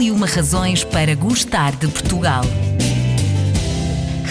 E uma razões para gostar de Portugal.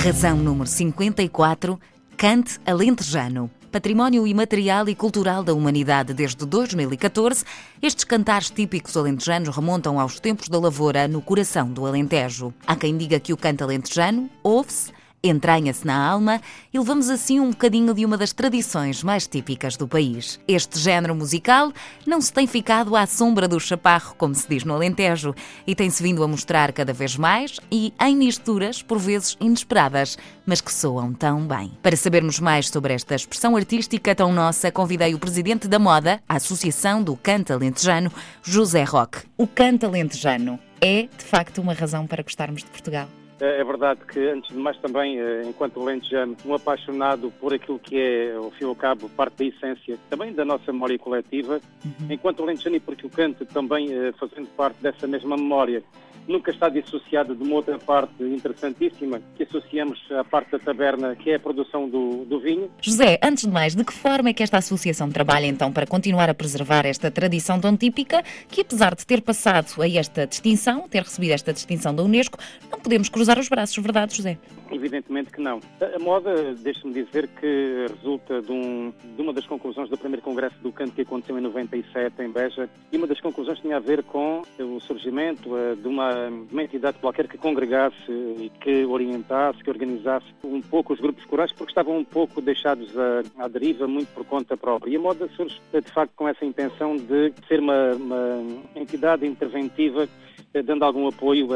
Razão número 54. Cante Alentejano. Património imaterial e cultural da humanidade desde 2014, estes cantares típicos alentejanos remontam aos tempos da lavoura no coração do Alentejo. Há quem diga que o canto alentejano ouve-se entranha-se na alma e levamos assim um bocadinho de uma das tradições mais típicas do país. Este género musical não se tem ficado à sombra do chaparro, como se diz no Alentejo, e tem-se vindo a mostrar cada vez mais e em misturas, por vezes inesperadas, mas que soam tão bem. Para sabermos mais sobre esta expressão artística tão nossa, convidei o presidente da moda, a Associação do Canto Alentejano, José Roque. O canto alentejano é, de facto, uma razão para gostarmos de Portugal. É, é verdade que, antes de mais, também, eh, enquanto lentejano, um apaixonado por aquilo que é, ao fim e ao cabo, parte da essência também da nossa memória coletiva, uhum. enquanto lentejano e porque o canto também eh, fazendo parte dessa mesma memória nunca está dissociada de uma outra parte interessantíssima que associamos à parte da taberna, que é a produção do, do, vinho. José, antes de mais, de que forma é que esta associação trabalha então para continuar a preservar esta tradição tão típica que, apesar de ter passado a esta distinção, ter recebido esta distinção da Unesco, não podemos cruzar os braços, verdade, José? Evidentemente que não. A moda, deixe-me dizer que resulta de, um, de, uma das conclusões do primeiro congresso do canto que aconteceu em 97 em Beja e uma das conclusões tinha a ver com o surgimento eh, de uma uma, entidade qualquer que congregasse e que orientasse, que organizasse um pouco os grupos corais, porque estavam um pouco deixados à, à deriva, muito por conta própria. E a moda surge, de facto, com essa intenção de ser uma, uma entidade interventiva, eh, dando algum apoio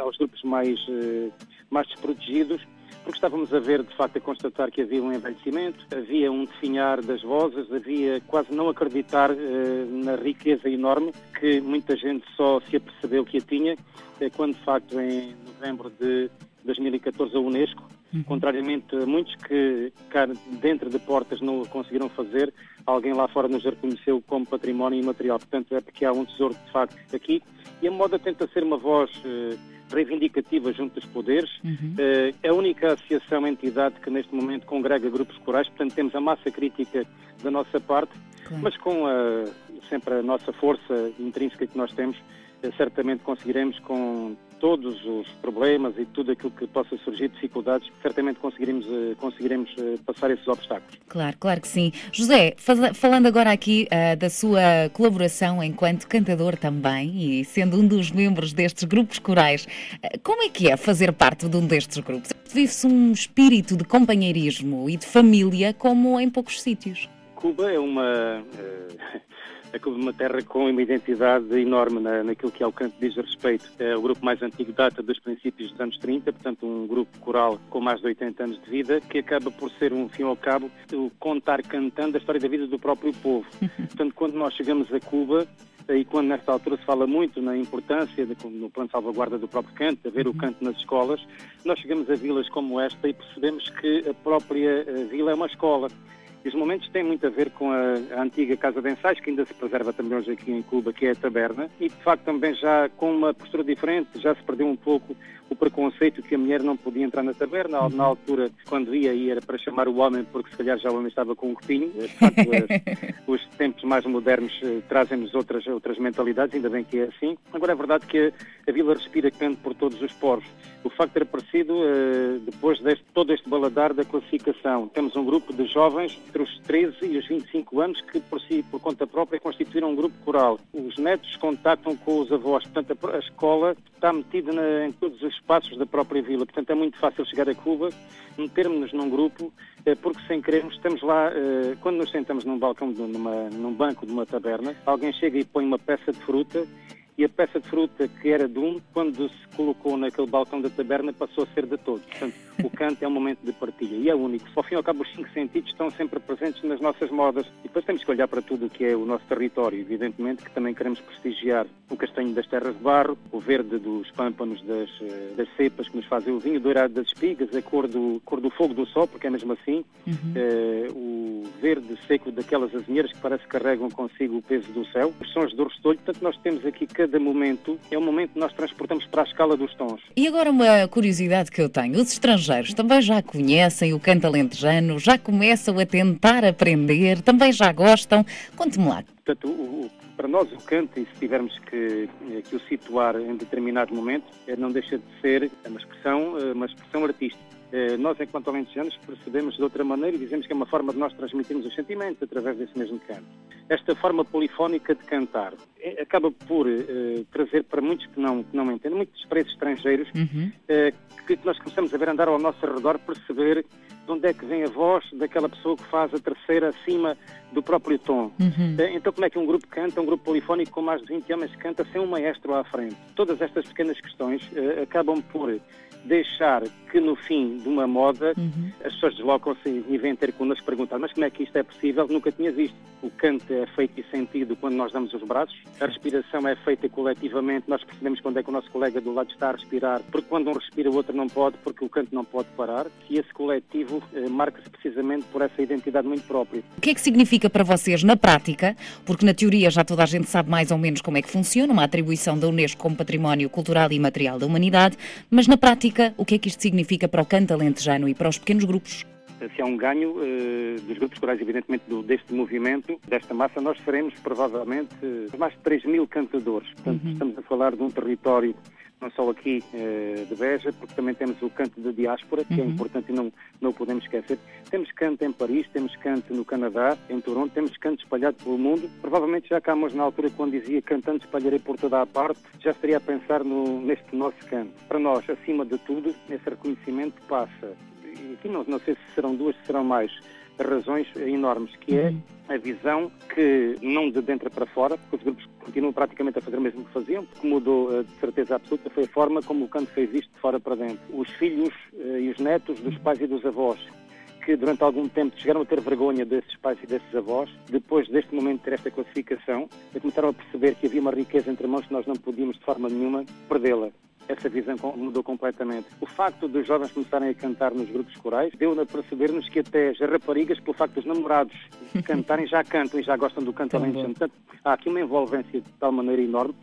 aos grupos mais, eh, mais desprotegidos porque estávamos a ver, de facto, a constatar que havia um envelhecimento, havia um definhar das vozes, havia quase não acreditar eh, na riqueza enorme que muita gente só se apercebeu que a tinha, eh, quando, de facto, em novembro de 2014, a Unesco, uhum. contrariamente a muitos que cá dentro de portas não conseguiram fazer, alguém lá fora nos reconheceu como património imaterial. Portanto, é porque há um tesouro, de facto, aqui. E a moda tenta ser uma voz... Eh, reivindicativa junto dos poderes. Uhum. É a única associação, entidade que neste momento congrega grupos corais, portanto temos a massa crítica da nossa parte, claro. mas com a, sempre a nossa força intrínseca que nós temos, eh, certamente conseguiremos com todos os problemas e tudo aquilo que possa surgir, dificuldades, certamente conseguiremos, eh, conseguiremos eh, passar esses obstáculos. Claro, claro que sim. José, falando agora aqui uh, da sua colaboração enquanto cantador também e sendo um dos membros destes grupos corais, uh, como é que é fazer parte de um destes grupos? Vive-se um espírito de companheirismo e de família como em poucos sítios. Cuba é uma. Uh de uma terra com uma identidade enorme na, naquilo que ao canto diz respeito. É o grupo mais antigo data dos princípios dos anos 30, portanto um grupo coral com mais de 80 anos de vida, que acaba por ser, um fim ao cabo, o contar cantando a história da vida do próprio povo. portanto, quando nós chegamos a Cuba, e quando nesta altura se fala muito na importância de, no plano de salvaguarda do próprio canto, de haver o uhum. canto nas escolas, nós chegamos a vilas como esta e percebemos que a própria eh, vila é uma escola. Os momentos têm muito a ver com a, a, antiga casa de ensaios, que ainda se preserva também hoje aqui em Cuba, que é a taberna, e de facto também já com uma postura diferente, já se perdeu um pouco o preconceito que a mulher não podia entrar na taberna. Na uhum. altura, quando ia, ia era para chamar o homem, porque se calhar já o homem estava com um copinho. Facto, os tempos mais modernos eh, trazem-nos outras, outras mentalidades, ainda bem que é assim. Agora é verdade que a, a vila respira canto por todos os poros. O facto ter aparecido, uh, depois de todo este baladar da classificação, temos um grupo de jovens entre os 13 e os 25 anos que, por si, por conta própria, constituíram um grupo coral. Os netos contactam com os avós, portanto, a, a escola está metida na, em todos os espaços da própria vila. Portanto, é muito fácil chegar a Cuba, metermos-nos num grupo, eh, porque sem querermos estamos lá, eh, quando nos sentamos num balcão, numa, num banco de uma taberna, alguém chega e põe uma peça de fruta e a peça de fruta que era de um, quando se colocou naquele balcão da taberna, passou a ser de todos. Portanto, o canto é um momento de partilha e é único. Ao fim e ao cabo, os cinco sentidos estão sempre presentes nas nossas modas e depois temos que olhar para tudo o que é o nosso território. Evidentemente que também queremos prestigiar o castanho das terras de barro, o verde dos pâmpanos das, eh, das cepas que nos fazem o vinho, o dourado das espigas, a cor do, cor do fogo do sol, porque é mesmo assim, uhum. eh, o verde seco daquelas azinheiras que parece que carregam consigo o peso do céu, os sons do restolho. Portanto, nós temos aqui cada momento, é um momento que nós transportamos para a escala dos tons. E agora uma curiosidade que eu tenho, os estrangeiros também já conhecem o canto alentejano, já começam a tentar aprender, também já gostam. Conte-me lá. Portanto, o, Para nós, o canto, e se tivermos que, eh, que o situar em determinado momento, é, não deixa de ser uma expressão, eh, uma expressão artística. Eh, nós, enquanto alentejanos, percebemos de outra maneira e dizemos que é uma forma de nós transmitirmos os sentimentos através desse mesmo canto. Esta forma polifónica de cantar acaba por trazer para muitos que não, que não entendem, muitos para esses estrangeiros, uhum. que nós começamos a ver andar ao nosso redor, perceber de onde é que vem a voz daquela pessoa que faz a terceira acima do próprio tom. Uhum. Eh, então, como é que um grupo canta, um grupo polifónico com mais de 20 homens canta sem um maestro à frente? Todas estas pequenas questões uh, acabam por deixar que no fim de uma moda uhum. as pessoas deslocam-se e vêm ter connosco perguntar mas como é que isto é possível? Nunca tinha visto. O canto é feito e sentido quando nós damos os braços, a respiração é feita coletivamente, nós percebemos quando é que o nosso colega do lado está a respirar, porque quando um respira o outro não pode, porque o canto não pode parar, e esse coletivo eh, marca-se precisamente por essa identidade muito própria. O que é que significa para vocês na prática? Porque na teoria já toda a gente sabe mais ou menos como é que funciona, uma atribuição da Unesco como Património Cultural e Material da Humanidade, mas na prática o que é que isto significa para o canto alentejano e para os pequenos grupos? Se há um ganho uh, dos grupos corais, evidentemente, do, deste movimento, desta massa, nós seremos provavelmente uh, mais de 3 mil cantadores. Portanto, uhum. estamos a falar de um território não só aqui uh, de Beja, porque também temos o canto da diáspora, que é uhum. é importante e não, não o podemos esquecer. Temos canto em Paris, temos canto no Canadá, em Toronto, temos canto espalhado pelo mundo. Provavelmente já cá, na altura, quando dizia cantando espalharei por toda a parte, já estaria a pensar no, neste nosso canto. Para nós, acima de tudo, esse reconhecimento passa. Aqui não, não sei se serão duas, se serão mais razões enormes, que é a visão que, não de dentro para fora, porque os grupos continuam praticamente a fazer o mesmo que faziam, o que mudou eh, de certeza absoluta foi a forma como o canto fez isto de fora para dentro. Os filhos eh, e os netos dos pais e dos avós, que durante algum tempo chegaram a ter vergonha desses pais e desses avós, depois deste momento ter esta classificação, começaram a perceber que havia uma riqueza entre mãos que nós não podíamos de forma nenhuma perdê-la essa visão mudou completamente. O facto dos jovens começarem a cantar nos grupos corais deu-a perceber-nos que até as raparigas, pelo facto dos namorados cantarem, já cantam e já gostam do canto além Portanto, há aqui uma envolvência de tal maneira enorme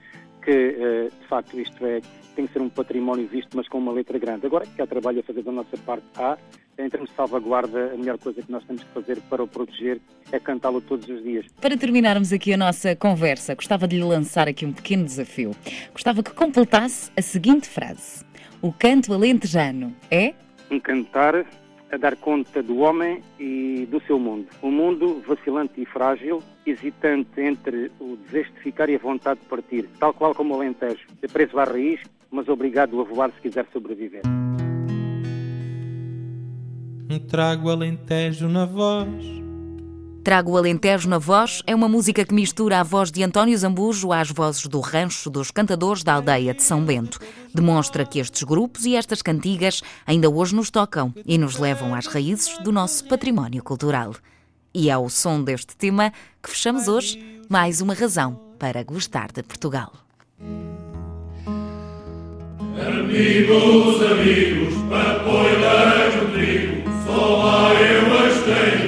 que, eh, de facto, isto é, tem que ser um património visto, mas com uma letra grande. Agora, que há trabalho a fazer da nossa parte, há. Em termos de salvaguarda, a melhor coisa que nós temos que fazer para o proteger é cantá-lo todos os dias. Para terminarmos aqui a nossa conversa, gostava de lhe lançar aqui um pequeno desafio. Gostava que completasse a seguinte frase: O canto alentejano é? Um cantar a dar conta do homem e do seu mundo. Um mundo vacilante e frágil, hesitante entre o desejo de ficar e a vontade de partir, tal qual como o Alentejo, é preso à raiz, mas obrigado a voar se quiser sobreviver. Trago Alentejo na voz Trago o Alentejo na voz é uma música que mistura a voz de António Zambujo às vozes do rancho dos cantadores da aldeia de São Bento. Demonstra que estes grupos e estas cantigas ainda hoje nos tocam e nos levam às raízes do nosso património cultural. E é ao som deste tema que fechamos hoje mais uma razão para gostar de Portugal. Amigos, amigos, papoilas do